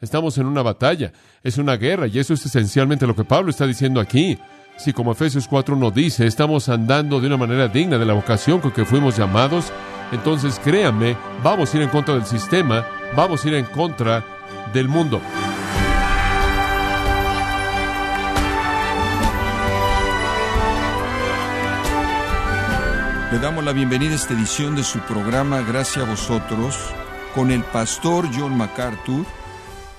Estamos en una batalla, es una guerra, y eso es esencialmente lo que Pablo está diciendo aquí. Si como Efesios 4.1 dice, estamos andando de una manera digna de la vocación con que fuimos llamados, entonces créanme, vamos a ir en contra del sistema, vamos a ir en contra del mundo. Le damos la bienvenida a esta edición de su programa Gracias a vosotros con el pastor John MacArthur.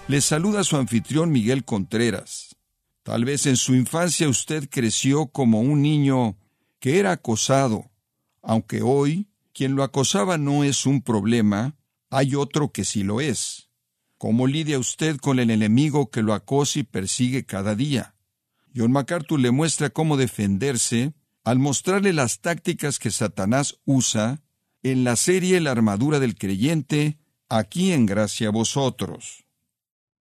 Le saluda su anfitrión Miguel Contreras. Tal vez en su infancia usted creció como un niño que era acosado, aunque hoy quien lo acosaba no es un problema, hay otro que sí lo es. ¿Cómo lidia usted con el enemigo que lo acosa y persigue cada día? John MacArthur le muestra cómo defenderse al mostrarle las tácticas que Satanás usa en la serie La armadura del creyente, aquí en Gracia vosotros.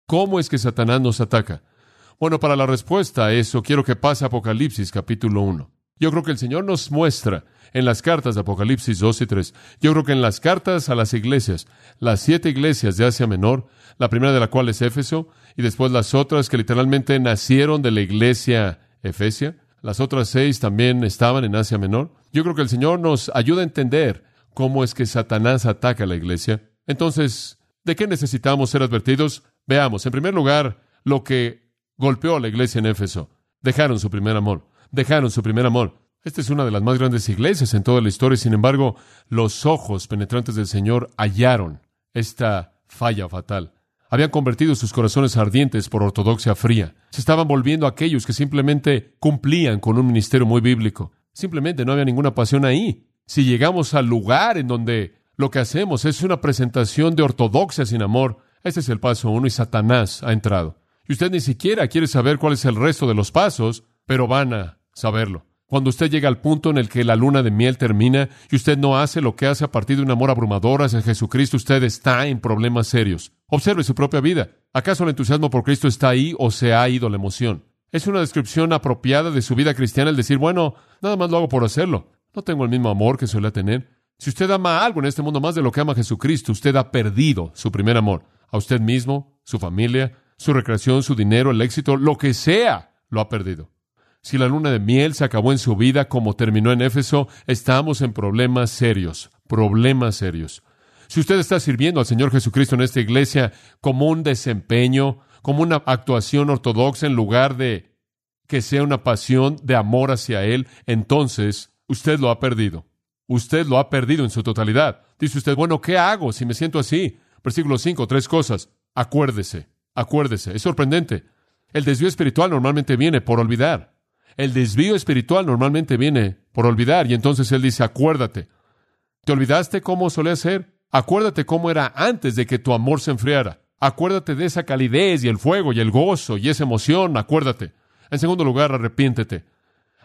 ¿Cómo es que Satanás nos ataca? Bueno, para la respuesta a eso, quiero que pase Apocalipsis capítulo 1. Yo creo que el Señor nos muestra en las cartas de Apocalipsis 2 y 3. Yo creo que en las cartas a las iglesias, las siete iglesias de Asia Menor, la primera de la cual es Éfeso, y después las otras que literalmente nacieron de la iglesia Efesia, las otras seis también estaban en Asia Menor. Yo creo que el Señor nos ayuda a entender cómo es que Satanás ataca a la iglesia. Entonces, ¿de qué necesitamos ser advertidos? Veamos, en primer lugar, lo que golpeó a la iglesia en Éfeso. Dejaron su primer amor. Dejaron su primer amor. Esta es una de las más grandes iglesias en toda la historia. Sin embargo, los ojos penetrantes del Señor hallaron esta falla fatal. Habían convertido sus corazones ardientes por ortodoxia fría. Se estaban volviendo aquellos que simplemente cumplían con un ministerio muy bíblico. Simplemente no había ninguna pasión ahí. Si llegamos al lugar en donde lo que hacemos es una presentación de ortodoxia sin amor, ese es el paso uno y Satanás ha entrado. Y usted ni siquiera quiere saber cuál es el resto de los pasos, pero van a saberlo. Cuando usted llega al punto en el que la luna de miel termina y usted no hace lo que hace a partir de un amor abrumador hacia Jesucristo, usted está en problemas serios. Observe su propia vida. ¿Acaso el entusiasmo por Cristo está ahí o se ha ido la emoción? Es una descripción apropiada de su vida cristiana el decir, bueno, nada más lo hago por hacerlo. No tengo el mismo amor que suele tener. Si usted ama algo en este mundo más de lo que ama Jesucristo, usted ha perdido su primer amor. A usted mismo, su familia, su recreación, su dinero, el éxito, lo que sea, lo ha perdido. Si la luna de miel se acabó en su vida como terminó en Éfeso, estamos en problemas serios, problemas serios. Si usted está sirviendo al Señor Jesucristo en esta iglesia como un desempeño, como una actuación ortodoxa en lugar de que sea una pasión de amor hacia Él, entonces usted lo ha perdido. Usted lo ha perdido en su totalidad. Dice usted, bueno, ¿qué hago si me siento así? Versículo 5, tres cosas. Acuérdese, acuérdese. Es sorprendente. El desvío espiritual normalmente viene por olvidar. El desvío espiritual normalmente viene por olvidar y entonces él dice, acuérdate. ¿Te olvidaste cómo solía ser? Acuérdate cómo era antes de que tu amor se enfriara. Acuérdate de esa calidez y el fuego y el gozo y esa emoción. Acuérdate. En segundo lugar, arrepiéntete.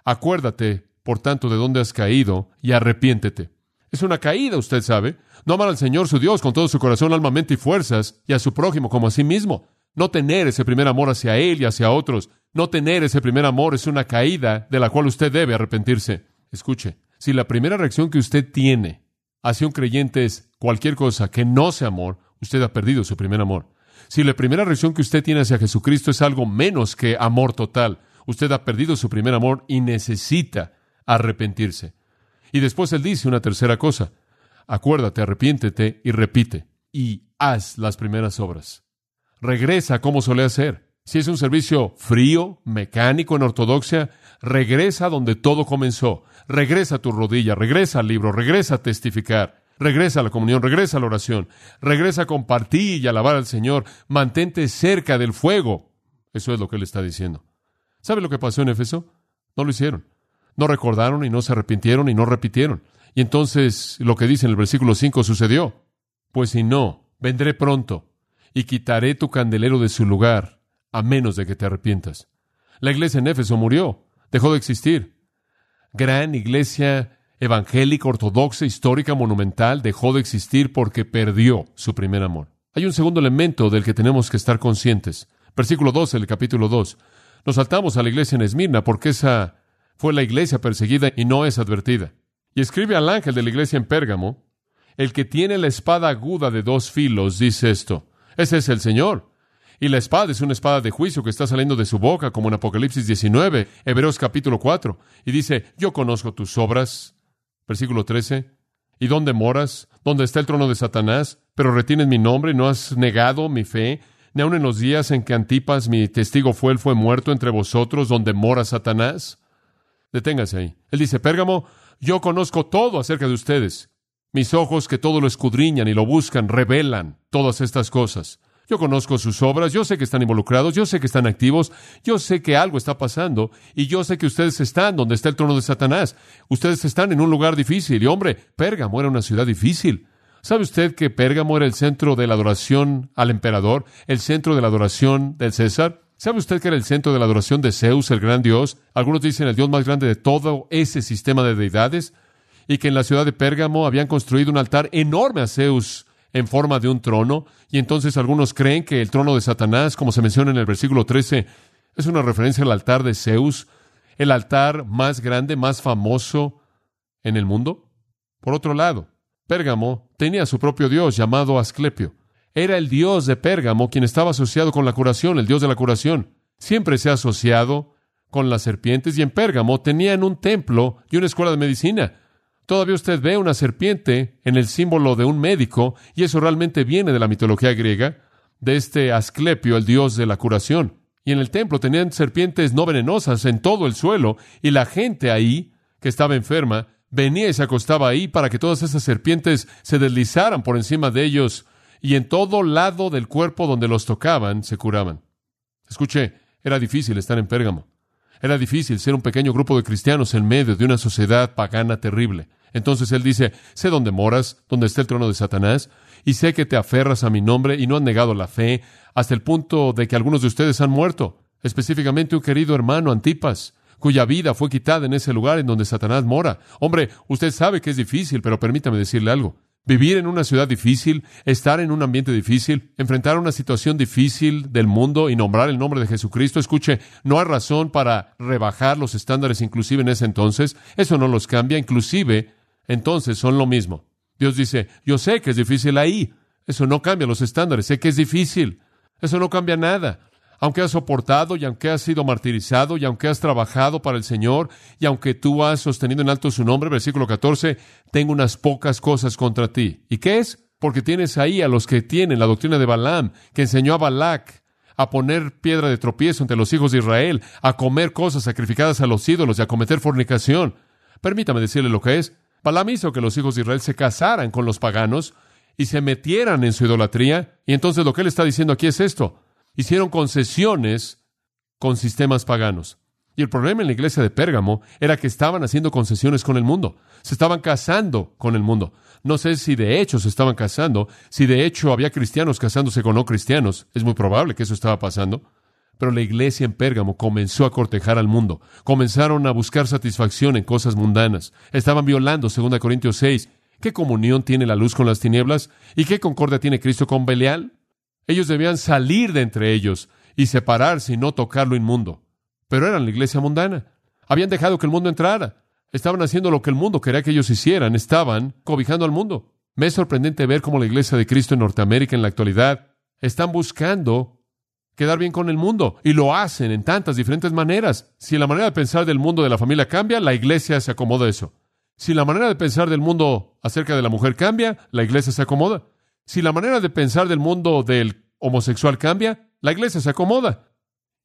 Acuérdate, por tanto, de dónde has caído y arrepiéntete. Es una caída, usted sabe. No amar al Señor su Dios con todo su corazón, alma, mente y fuerzas y a su prójimo como a sí mismo. No tener ese primer amor hacia Él y hacia otros. No tener ese primer amor es una caída de la cual usted debe arrepentirse. Escuche, si la primera reacción que usted tiene hacia un creyente es cualquier cosa que no sea amor, usted ha perdido su primer amor. Si la primera reacción que usted tiene hacia Jesucristo es algo menos que amor total, usted ha perdido su primer amor y necesita arrepentirse. Y después él dice una tercera cosa. Acuérdate, arrepiéntete y repite. Y haz las primeras obras. Regresa como solía ser. Si es un servicio frío, mecánico en ortodoxia, regresa donde todo comenzó. Regresa a tu rodilla, regresa al libro, regresa a testificar, regresa a la comunión, regresa a la oración, regresa a compartir y alabar al Señor. Mantente cerca del fuego. Eso es lo que él está diciendo. ¿Sabe lo que pasó en Éfeso? No lo hicieron. No recordaron y no se arrepintieron y no repitieron. Y entonces lo que dice en el versículo 5 sucedió. Pues si no, vendré pronto y quitaré tu candelero de su lugar, a menos de que te arrepientas. La iglesia en Éfeso murió, dejó de existir. Gran iglesia evangélica, ortodoxa, histórica, monumental, dejó de existir porque perdió su primer amor. Hay un segundo elemento del que tenemos que estar conscientes. Versículo 12 del capítulo 2. Nos saltamos a la iglesia en Esmirna porque esa fue la iglesia perseguida y no es advertida. Y escribe al ángel de la iglesia en Pérgamo, el que tiene la espada aguda de dos filos dice esto. Ese es el Señor. Y la espada es una espada de juicio que está saliendo de su boca, como en Apocalipsis 19, Hebreos capítulo 4. Y dice, yo conozco tus obras. Versículo 13. ¿Y dónde moras? ¿Dónde está el trono de Satanás? Pero retienes mi nombre no has negado mi fe. Ni aun en los días en que Antipas, mi testigo fue, él fue muerto entre vosotros, donde mora Satanás. Deténgase ahí. Él dice, Pérgamo, yo conozco todo acerca de ustedes. Mis ojos que todo lo escudriñan y lo buscan, revelan todas estas cosas. Yo conozco sus obras, yo sé que están involucrados, yo sé que están activos, yo sé que algo está pasando y yo sé que ustedes están donde está el trono de Satanás. Ustedes están en un lugar difícil y hombre, Pérgamo era una ciudad difícil. ¿Sabe usted que Pérgamo era el centro de la adoración al emperador, el centro de la adoración del César? ¿Sabe usted que era el centro de la adoración de Zeus, el gran dios? Algunos dicen el dios más grande de todo ese sistema de deidades. Y que en la ciudad de Pérgamo habían construido un altar enorme a Zeus, en forma de un trono, y entonces algunos creen que el trono de Satanás, como se menciona en el versículo 13, es una referencia al altar de Zeus, el altar más grande, más famoso en el mundo. Por otro lado, Pérgamo tenía su propio dios llamado Asclepio. Era el dios de Pérgamo quien estaba asociado con la curación, el dios de la curación. Siempre se ha asociado con las serpientes y en Pérgamo tenían un templo y una escuela de medicina. Todavía usted ve una serpiente en el símbolo de un médico, y eso realmente viene de la mitología griega, de este Asclepio, el dios de la curación. Y en el templo tenían serpientes no venenosas en todo el suelo, y la gente ahí, que estaba enferma, venía y se acostaba ahí para que todas esas serpientes se deslizaran por encima de ellos, y en todo lado del cuerpo donde los tocaban se curaban. Escuche, era difícil estar en Pérgamo. Era difícil ser un pequeño grupo de cristianos en medio de una sociedad pagana terrible. Entonces él dice, sé dónde moras, dónde está el trono de Satanás, y sé que te aferras a mi nombre y no han negado la fe, hasta el punto de que algunos de ustedes han muerto, específicamente un querido hermano Antipas, cuya vida fue quitada en ese lugar en donde Satanás mora. Hombre, usted sabe que es difícil, pero permítame decirle algo. Vivir en una ciudad difícil, estar en un ambiente difícil, enfrentar una situación difícil del mundo y nombrar el nombre de Jesucristo, escuche, no hay razón para rebajar los estándares inclusive en ese entonces, eso no los cambia, inclusive entonces son lo mismo. Dios dice, yo sé que es difícil ahí, eso no cambia los estándares, sé que es difícil, eso no cambia nada aunque has soportado y aunque has sido martirizado y aunque has trabajado para el Señor y aunque tú has sostenido en alto su nombre, versículo 14, tengo unas pocas cosas contra ti. ¿Y qué es? Porque tienes ahí a los que tienen la doctrina de Balaam, que enseñó a Balac a poner piedra de tropiezo entre los hijos de Israel, a comer cosas sacrificadas a los ídolos y a cometer fornicación. Permítame decirle lo que es. Balaam hizo que los hijos de Israel se casaran con los paganos y se metieran en su idolatría. Y entonces lo que él está diciendo aquí es esto hicieron concesiones con sistemas paganos. Y el problema en la iglesia de Pérgamo era que estaban haciendo concesiones con el mundo. Se estaban casando con el mundo. No sé si de hecho se estaban casando, si de hecho había cristianos casándose con no cristianos. Es muy probable que eso estaba pasando. Pero la iglesia en Pérgamo comenzó a cortejar al mundo. Comenzaron a buscar satisfacción en cosas mundanas. Estaban violando, 2 Corintios 6. ¿Qué comunión tiene la luz con las tinieblas? ¿Y qué concordia tiene Cristo con Belial? Ellos debían salir de entre ellos y separarse y no tocar lo inmundo. Pero eran la iglesia mundana. Habían dejado que el mundo entrara. Estaban haciendo lo que el mundo quería que ellos hicieran. Estaban cobijando al mundo. Me es sorprendente ver cómo la iglesia de Cristo en Norteamérica en la actualidad están buscando quedar bien con el mundo y lo hacen en tantas diferentes maneras. Si la manera de pensar del mundo de la familia cambia, la iglesia se acomoda a eso. Si la manera de pensar del mundo acerca de la mujer cambia, la iglesia se acomoda. Si la manera de pensar del mundo del homosexual cambia, la iglesia se acomoda.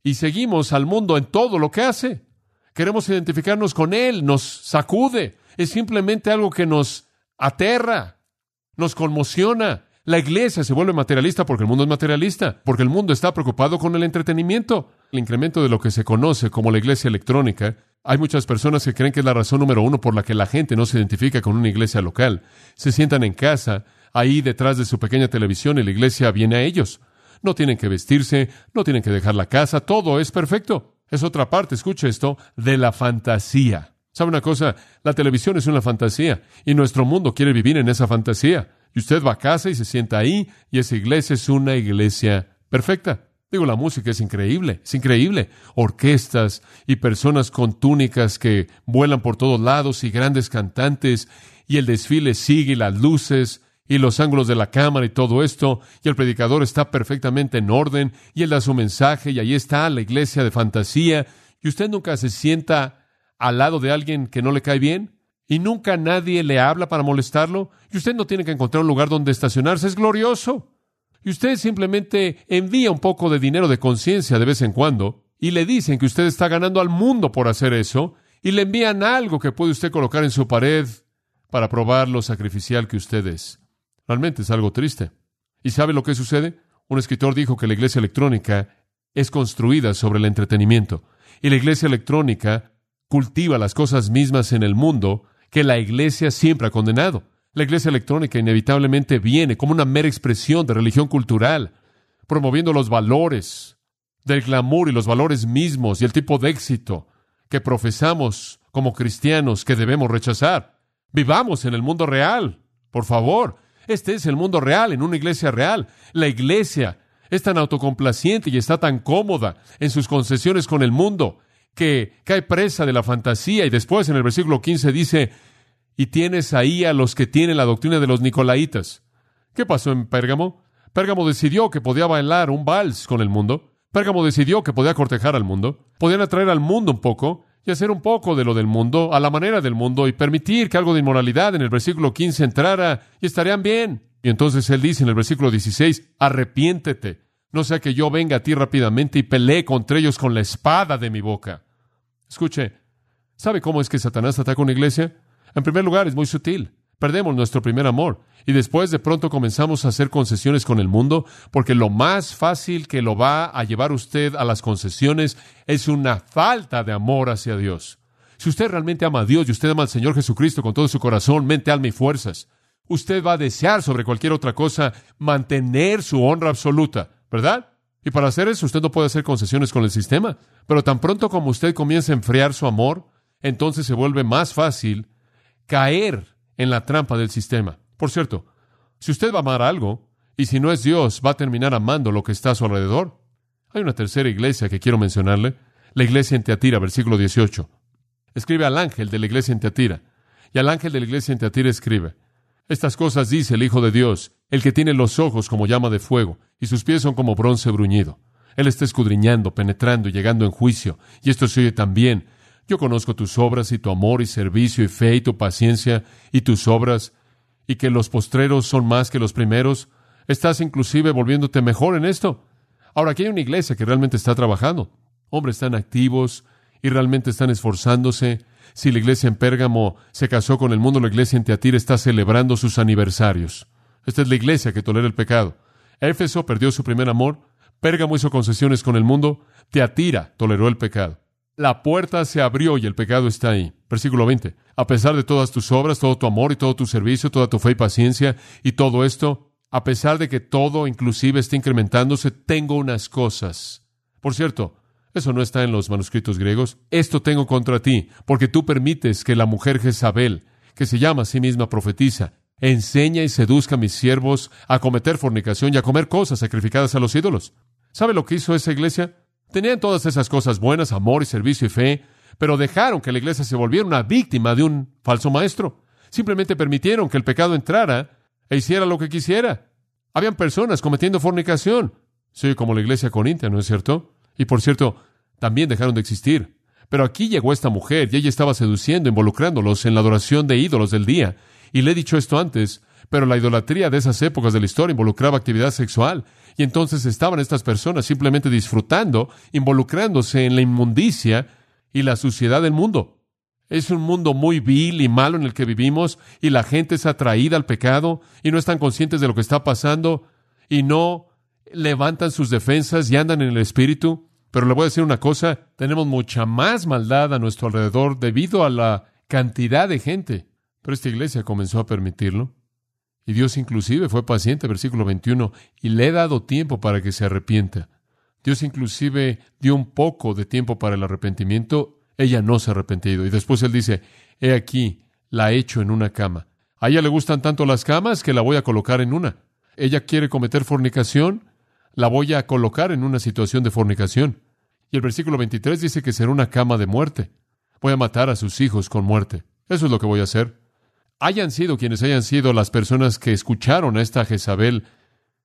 Y seguimos al mundo en todo lo que hace. Queremos identificarnos con él, nos sacude. Es simplemente algo que nos aterra, nos conmociona. La iglesia se vuelve materialista porque el mundo es materialista, porque el mundo está preocupado con el entretenimiento. El incremento de lo que se conoce como la iglesia electrónica. Hay muchas personas que creen que es la razón número uno por la que la gente no se identifica con una iglesia local. Se sientan en casa, ahí detrás de su pequeña televisión y la iglesia viene a ellos. No tienen que vestirse, no tienen que dejar la casa, todo es perfecto. Es otra parte, escuche esto, de la fantasía. ¿Sabe una cosa? La televisión es una fantasía y nuestro mundo quiere vivir en esa fantasía. Y usted va a casa y se sienta ahí y esa iglesia es una iglesia perfecta. Digo, la música es increíble, es increíble. Orquestas y personas con túnicas que vuelan por todos lados y grandes cantantes y el desfile sigue y las luces y los ángulos de la cámara y todo esto, y el predicador está perfectamente en orden, y él da su mensaje, y ahí está la iglesia de fantasía, y usted nunca se sienta al lado de alguien que no le cae bien, y nunca nadie le habla para molestarlo, y usted no tiene que encontrar un lugar donde estacionarse, es glorioso. Y usted simplemente envía un poco de dinero de conciencia de vez en cuando, y le dicen que usted está ganando al mundo por hacer eso, y le envían algo que puede usted colocar en su pared para probar lo sacrificial que usted es. Realmente es algo triste. ¿Y sabe lo que sucede? Un escritor dijo que la iglesia electrónica es construida sobre el entretenimiento. Y la iglesia electrónica cultiva las cosas mismas en el mundo que la iglesia siempre ha condenado. La iglesia electrónica inevitablemente viene como una mera expresión de religión cultural, promoviendo los valores del glamour y los valores mismos y el tipo de éxito que profesamos como cristianos que debemos rechazar. Vivamos en el mundo real, por favor. Este es el mundo real, en una iglesia real. La iglesia es tan autocomplaciente y está tan cómoda en sus concesiones con el mundo que cae presa de la fantasía y después en el versículo 15 dice, y tienes ahí a los que tienen la doctrina de los nicolaitas. ¿Qué pasó en Pérgamo? Pérgamo decidió que podía bailar un vals con el mundo. Pérgamo decidió que podía cortejar al mundo. Podían atraer al mundo un poco y hacer un poco de lo del mundo, a la manera del mundo, y permitir que algo de inmoralidad en el versículo 15 entrara, y estarían bien. Y entonces él dice en el versículo 16, arrepiéntete, no sea que yo venga a ti rápidamente y pelee contra ellos con la espada de mi boca. Escuche, ¿sabe cómo es que Satanás ataca una iglesia? En primer lugar, es muy sutil perdemos nuestro primer amor y después de pronto comenzamos a hacer concesiones con el mundo porque lo más fácil que lo va a llevar usted a las concesiones es una falta de amor hacia Dios. Si usted realmente ama a Dios y usted ama al Señor Jesucristo con todo su corazón, mente, alma y fuerzas, usted va a desear sobre cualquier otra cosa mantener su honra absoluta, ¿verdad? Y para hacer eso usted no puede hacer concesiones con el sistema, pero tan pronto como usted comienza a enfriar su amor, entonces se vuelve más fácil caer en la trampa del sistema. Por cierto, si usted va a amar algo, y si no es Dios, va a terminar amando lo que está a su alrededor. Hay una tercera iglesia que quiero mencionarle, la iglesia en Teatira, versículo 18. Escribe al ángel de la iglesia en Teatira, y al ángel de la iglesia en Teatira escribe, estas cosas dice el Hijo de Dios, el que tiene los ojos como llama de fuego, y sus pies son como bronce bruñido. Él está escudriñando, penetrando y llegando en juicio, y esto se oye también yo conozco tus obras y tu amor y servicio y fe y tu paciencia y tus obras, y que los postreros son más que los primeros. Estás inclusive volviéndote mejor en esto. Ahora, aquí hay una iglesia que realmente está trabajando. Hombres están activos y realmente están esforzándose. Si la iglesia en Pérgamo se casó con el mundo, la iglesia en Teatira está celebrando sus aniversarios. Esta es la iglesia que tolera el pecado. Éfeso perdió su primer amor. Pérgamo hizo concesiones con el mundo. Teatira toleró el pecado. La puerta se abrió y el pecado está ahí. Versículo 20. A pesar de todas tus obras, todo tu amor y todo tu servicio, toda tu fe y paciencia y todo esto, a pesar de que todo inclusive esté incrementándose, tengo unas cosas. Por cierto, eso no está en los manuscritos griegos. Esto tengo contra ti, porque tú permites que la mujer Jezabel, que se llama a sí misma profetiza, enseña y seduzca a mis siervos a cometer fornicación y a comer cosas sacrificadas a los ídolos. ¿Sabe lo que hizo esa iglesia? Tenían todas esas cosas buenas, amor y servicio y fe, pero dejaron que la iglesia se volviera una víctima de un falso maestro. Simplemente permitieron que el pecado entrara e hiciera lo que quisiera. Habían personas cometiendo fornicación. Sí, como la iglesia corintia, ¿no es cierto? Y por cierto, también dejaron de existir. Pero aquí llegó esta mujer y ella estaba seduciendo, involucrándolos en la adoración de ídolos del día. Y le he dicho esto antes, pero la idolatría de esas épocas de la historia involucraba actividad sexual. Y entonces estaban estas personas simplemente disfrutando, involucrándose en la inmundicia y la suciedad del mundo. Es un mundo muy vil y malo en el que vivimos y la gente es atraída al pecado y no están conscientes de lo que está pasando y no levantan sus defensas y andan en el espíritu. Pero le voy a decir una cosa, tenemos mucha más maldad a nuestro alrededor debido a la cantidad de gente. Pero esta iglesia comenzó a permitirlo. Y Dios inclusive fue paciente, versículo 21, y le he dado tiempo para que se arrepienta. Dios inclusive dio un poco de tiempo para el arrepentimiento. Ella no se ha arrepentido. Y después él dice, he aquí, la he hecho en una cama. A ella le gustan tanto las camas que la voy a colocar en una. Ella quiere cometer fornicación, la voy a colocar en una situación de fornicación. Y el versículo 23 dice que será una cama de muerte. Voy a matar a sus hijos con muerte. Eso es lo que voy a hacer. Hayan sido quienes hayan sido las personas que escucharon a esta Jezabel,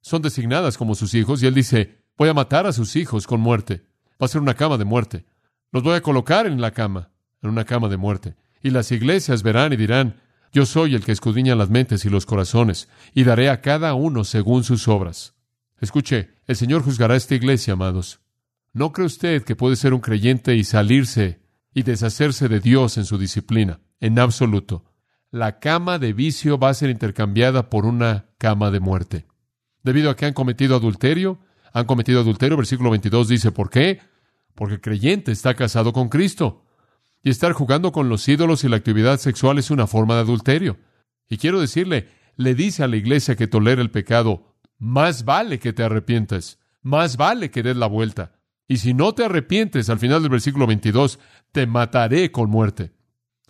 son designadas como sus hijos, y él dice, voy a matar a sus hijos con muerte. Va a ser una cama de muerte. Los voy a colocar en la cama, en una cama de muerte. Y las iglesias verán y dirán, yo soy el que escudriña las mentes y los corazones, y daré a cada uno según sus obras. Escuche, el Señor juzgará esta iglesia, amados. ¿No cree usted que puede ser un creyente y salirse y deshacerse de Dios en su disciplina? En absoluto. La cama de vicio va a ser intercambiada por una cama de muerte. Debido a que han cometido adulterio, han cometido adulterio, versículo 22 dice, ¿por qué? Porque el creyente está casado con Cristo. Y estar jugando con los ídolos y la actividad sexual es una forma de adulterio. Y quiero decirle, le dice a la iglesia que tolera el pecado, más vale que te arrepientas, más vale que des la vuelta. Y si no te arrepientes, al final del versículo 22, te mataré con muerte.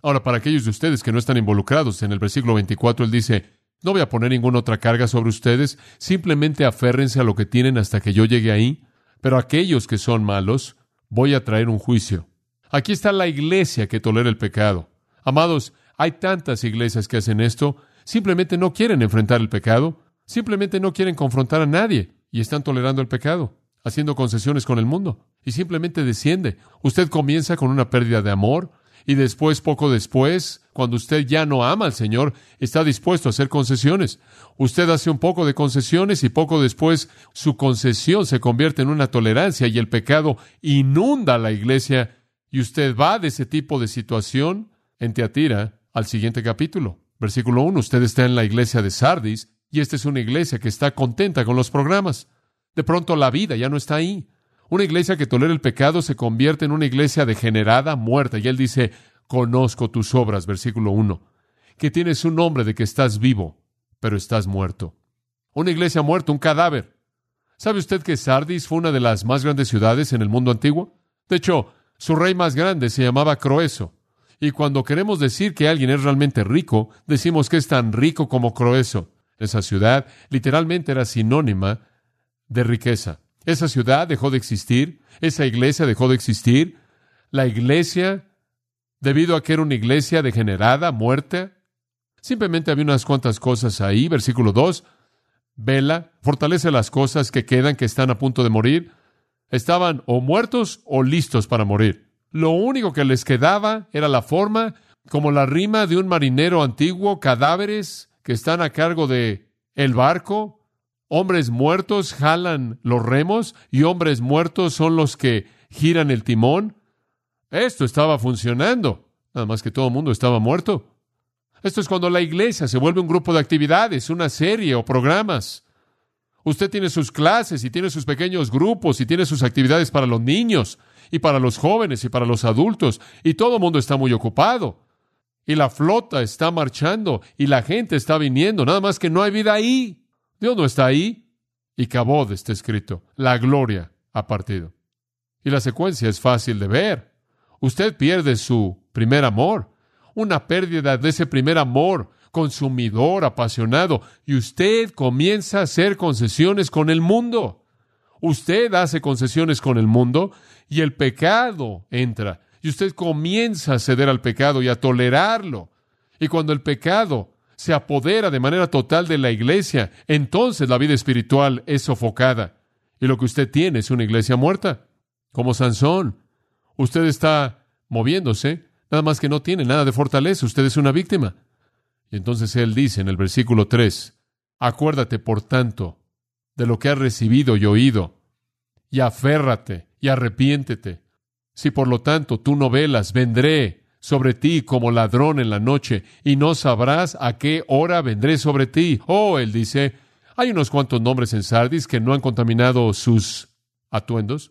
Ahora, para aquellos de ustedes que no están involucrados, en el versículo 24 él dice, no voy a poner ninguna otra carga sobre ustedes, simplemente aférrense a lo que tienen hasta que yo llegue ahí, pero aquellos que son malos, voy a traer un juicio. Aquí está la iglesia que tolera el pecado. Amados, hay tantas iglesias que hacen esto, simplemente no quieren enfrentar el pecado, simplemente no quieren confrontar a nadie y están tolerando el pecado, haciendo concesiones con el mundo y simplemente desciende. Usted comienza con una pérdida de amor y después, poco después, cuando usted ya no ama al Señor, está dispuesto a hacer concesiones. Usted hace un poco de concesiones y poco después su concesión se convierte en una tolerancia y el pecado inunda la iglesia y usted va de ese tipo de situación en Teatira al siguiente capítulo. Versículo 1. Usted está en la iglesia de Sardis y esta es una iglesia que está contenta con los programas. De pronto la vida ya no está ahí. Una iglesia que tolera el pecado se convierte en una iglesia degenerada, muerta. Y él dice, conozco tus obras, versículo 1, que tienes un nombre de que estás vivo, pero estás muerto. Una iglesia muerta, un cadáver. ¿Sabe usted que Sardis fue una de las más grandes ciudades en el mundo antiguo? De hecho, su rey más grande se llamaba Croeso. Y cuando queremos decir que alguien es realmente rico, decimos que es tan rico como Croeso. Esa ciudad literalmente era sinónima de riqueza. Esa ciudad dejó de existir, esa iglesia dejó de existir. La iglesia, debido a que era una iglesia degenerada, muerta, simplemente había unas cuantas cosas ahí. Versículo 2, vela, fortalece las cosas que quedan, que están a punto de morir estaban o muertos o listos para morir. Lo único que les quedaba era la forma, como la rima de un marinero antiguo, cadáveres que están a cargo de el barco. Hombres muertos jalan los remos y hombres muertos son los que giran el timón. Esto estaba funcionando, nada más que todo el mundo estaba muerto. Esto es cuando la iglesia se vuelve un grupo de actividades, una serie o programas. Usted tiene sus clases y tiene sus pequeños grupos y tiene sus actividades para los niños y para los jóvenes y para los adultos y todo el mundo está muy ocupado. Y la flota está marchando y la gente está viniendo, nada más que no hay vida ahí. Dios no está ahí. Y Cabod está escrito, la gloria ha partido. Y la secuencia es fácil de ver. Usted pierde su primer amor, una pérdida de ese primer amor consumidor, apasionado, y usted comienza a hacer concesiones con el mundo. Usted hace concesiones con el mundo y el pecado entra. Y usted comienza a ceder al pecado y a tolerarlo. Y cuando el pecado se apodera de manera total de la iglesia, entonces la vida espiritual es sofocada. Y lo que usted tiene es una iglesia muerta, como Sansón. Usted está moviéndose, nada más que no tiene nada de fortaleza, usted es una víctima. Y entonces él dice en el versículo 3, acuérdate, por tanto, de lo que has recibido y oído, y aférrate y arrepiéntete. Si por lo tanto tú no velas, vendré sobre ti como ladrón en la noche, y no sabrás a qué hora vendré sobre ti. Oh, él dice, hay unos cuantos nombres en Sardis que no han contaminado sus atuendos,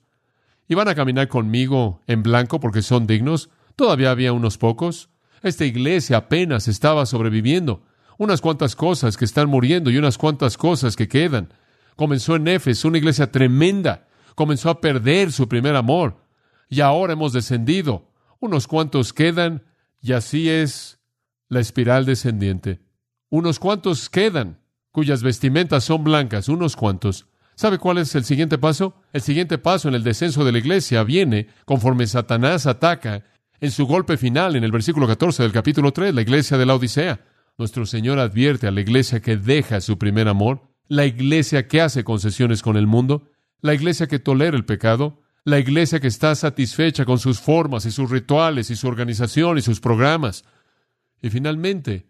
y van a caminar conmigo en blanco porque son dignos. Todavía había unos pocos. Esta iglesia apenas estaba sobreviviendo. Unas cuantas cosas que están muriendo y unas cuantas cosas que quedan. Comenzó en Éfeso, una iglesia tremenda. Comenzó a perder su primer amor. Y ahora hemos descendido. Unos cuantos quedan y así es la espiral descendiente. Unos cuantos quedan, cuyas vestimentas son blancas, unos cuantos. ¿Sabe cuál es el siguiente paso? El siguiente paso en el descenso de la iglesia viene conforme Satanás ataca en su golpe final en el versículo 14 del capítulo 3, la iglesia de la Odisea, Nuestro Señor advierte a la iglesia que deja su primer amor, la iglesia que hace concesiones con el mundo, la iglesia que tolera el pecado, la iglesia que está satisfecha con sus formas y sus rituales y su organización y sus programas. Y finalmente,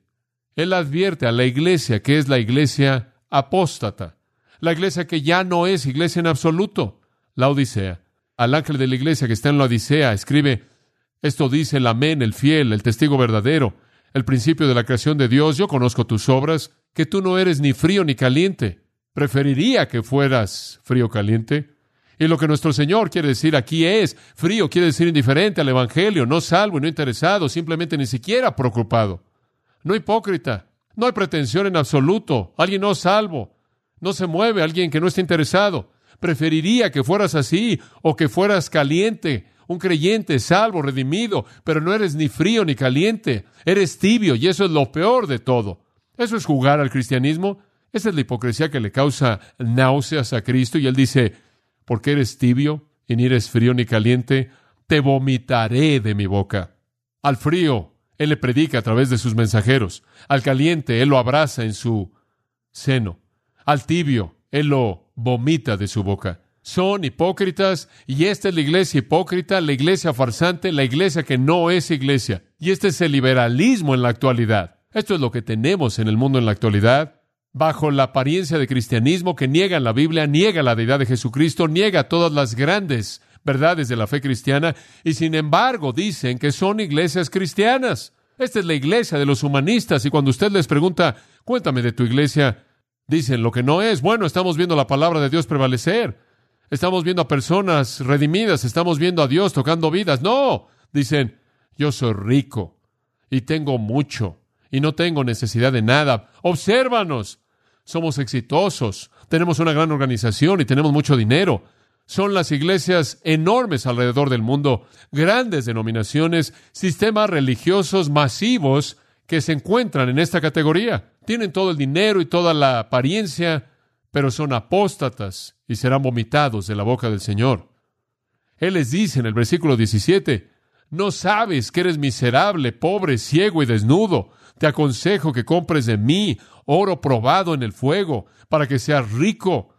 Él advierte a la iglesia que es la iglesia apóstata, la iglesia que ya no es iglesia en absoluto, la Odisea. Al ángel de la iglesia que está en la Odisea escribe, esto dice el amén, el fiel, el testigo verdadero, el principio de la creación de Dios, yo conozco tus obras, que tú no eres ni frío ni caliente. Preferiría que fueras frío caliente. Y lo que nuestro Señor quiere decir aquí es, frío quiere decir indiferente al Evangelio, no salvo y no interesado, simplemente ni siquiera preocupado. No hipócrita, no hay pretensión en absoluto, alguien no salvo, no se mueve, alguien que no está interesado. Preferiría que fueras así o que fueras caliente, un creyente salvo, redimido, pero no eres ni frío ni caliente, eres tibio y eso es lo peor de todo. Eso es jugar al cristianismo. Esa es la hipocresía que le causa náuseas a Cristo y él dice, porque eres tibio y ni eres frío ni caliente, te vomitaré de mi boca. Al frío, él le predica a través de sus mensajeros. Al caliente, él lo abraza en su seno. Al tibio, él lo vomita de su boca. Son hipócritas y esta es la iglesia hipócrita, la iglesia farsante, la iglesia que no es iglesia. Y este es el liberalismo en la actualidad. Esto es lo que tenemos en el mundo en la actualidad bajo la apariencia de cristianismo que niega la Biblia, niega la deidad de Jesucristo, niega todas las grandes verdades de la fe cristiana y sin embargo dicen que son iglesias cristianas. Esta es la iglesia de los humanistas y cuando usted les pregunta, cuéntame de tu iglesia, dicen lo que no es. Bueno, estamos viendo la palabra de Dios prevalecer. Estamos viendo a personas redimidas, estamos viendo a Dios tocando vidas. No, dicen, yo soy rico y tengo mucho y no tengo necesidad de nada. Obsérvanos. Somos exitosos, tenemos una gran organización y tenemos mucho dinero. Son las iglesias enormes alrededor del mundo, grandes denominaciones, sistemas religiosos masivos que se encuentran en esta categoría. Tienen todo el dinero y toda la apariencia, pero son apóstatas y serán vomitados de la boca del Señor. Él les dice en el versículo 17, no sabes que eres miserable, pobre, ciego y desnudo. Te aconsejo que compres de mí oro probado en el fuego, para que seas rico,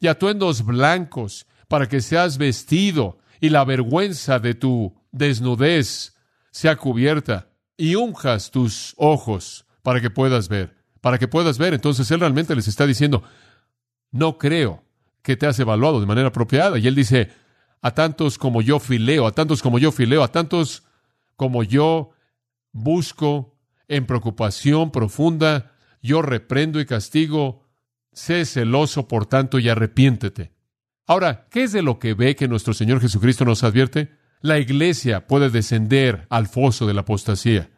y atuendos blancos, para que seas vestido, y la vergüenza de tu desnudez sea cubierta, y unjas tus ojos para que puedas ver, para que puedas ver. Entonces él realmente les está diciendo, no creo que te has evaluado de manera apropiada. Y él dice, a tantos como yo fileo, a tantos como yo fileo, a tantos como yo busco en preocupación profunda, yo reprendo y castigo, sé celoso, por tanto, y arrepiéntete. Ahora, ¿qué es de lo que ve que nuestro Señor Jesucristo nos advierte? La iglesia puede descender al foso de la apostasía.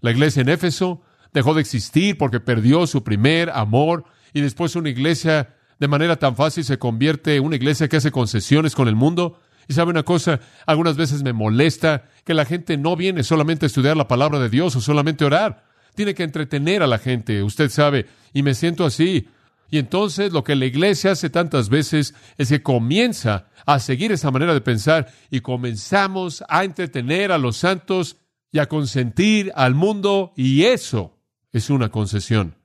La iglesia en Éfeso dejó de existir porque perdió su primer amor y después una iglesia de manera tan fácil se convierte en una iglesia que hace concesiones con el mundo. Y sabe una cosa, algunas veces me molesta que la gente no viene solamente a estudiar la palabra de Dios o solamente orar. Tiene que entretener a la gente, usted sabe, y me siento así. Y entonces lo que la iglesia hace tantas veces es que comienza a seguir esa manera de pensar y comenzamos a entretener a los santos y a consentir al mundo y eso es una concesión.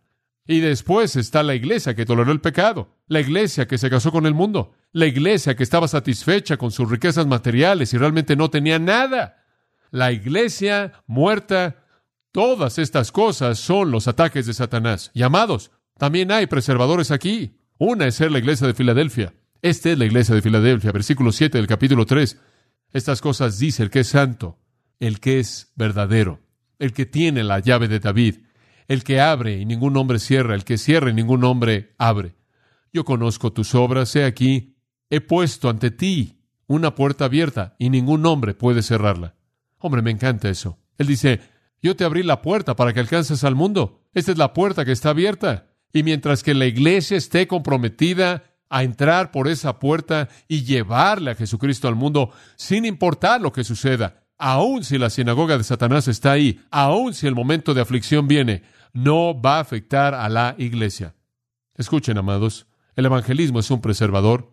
Y después está la iglesia que toleró el pecado, la iglesia que se casó con el mundo, la iglesia que estaba satisfecha con sus riquezas materiales y realmente no tenía nada. La iglesia muerta, todas estas cosas son los ataques de Satanás. Llamados, también hay preservadores aquí. Una es ser la iglesia de Filadelfia. Esta es la iglesia de Filadelfia, versículo 7 del capítulo 3. Estas cosas dice el que es santo, el que es verdadero, el que tiene la llave de David, el que abre y ningún hombre cierra, el que cierra y ningún hombre abre. Yo conozco tus obras, he aquí, he puesto ante ti una puerta abierta y ningún hombre puede cerrarla. Hombre, me encanta eso. Él dice, yo te abrí la puerta para que alcances al mundo. Esta es la puerta que está abierta. Y mientras que la iglesia esté comprometida a entrar por esa puerta y llevarle a Jesucristo al mundo, sin importar lo que suceda, aun si la sinagoga de Satanás está ahí, aun si el momento de aflicción viene, no va a afectar a la iglesia. Escuchen, amados, el evangelismo es un preservador,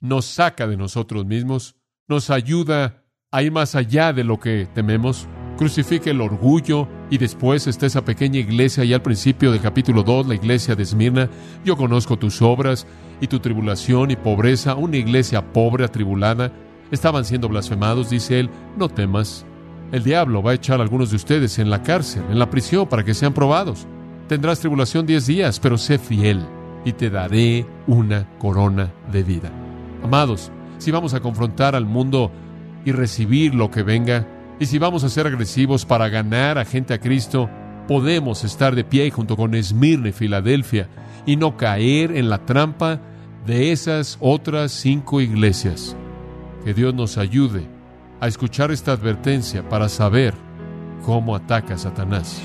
nos saca de nosotros mismos, nos ayuda a ir más allá de lo que tememos. Crucifique el orgullo y después está esa pequeña iglesia allá al principio del capítulo 2, la iglesia de Esmirna. Yo conozco tus obras y tu tribulación y pobreza, una iglesia pobre, atribulada. Estaban siendo blasfemados, dice él, no temas. El diablo va a echar a algunos de ustedes en la cárcel, en la prisión, para que sean probados. Tendrás tribulación diez días, pero sé fiel y te daré una corona de vida. Amados, si vamos a confrontar al mundo y recibir lo que venga, y si vamos a ser agresivos para ganar a gente a Cristo, podemos estar de pie junto con Esmirna y Filadelfia y no caer en la trampa de esas otras cinco iglesias. Que Dios nos ayude a escuchar esta advertencia para saber cómo ataca Satanás.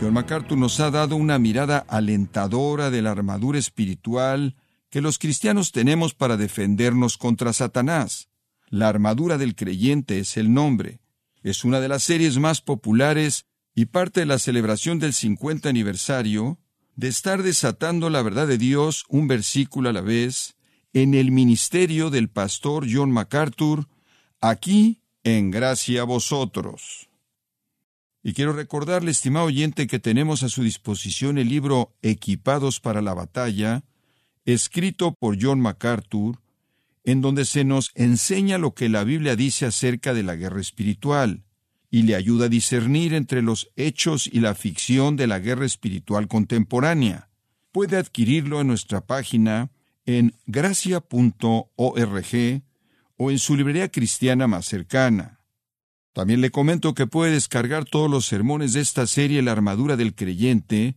John MacArthur nos ha dado una mirada alentadora de la armadura espiritual que los cristianos tenemos para defendernos contra Satanás. La armadura del creyente es el nombre. Es una de las series más populares y parte de la celebración del 50 aniversario de estar desatando la verdad de Dios un versículo a la vez en el ministerio del pastor John MacArthur, aquí en gracia a vosotros. Y quiero recordarle, estimado oyente, que tenemos a su disposición el libro Equipados para la batalla, escrito por John MacArthur, en donde se nos enseña lo que la Biblia dice acerca de la guerra espiritual y le ayuda a discernir entre los hechos y la ficción de la guerra espiritual contemporánea. Puede adquirirlo en nuestra página en gracia.org o en su librería cristiana más cercana. También le comento que puede descargar todos los sermones de esta serie La armadura del creyente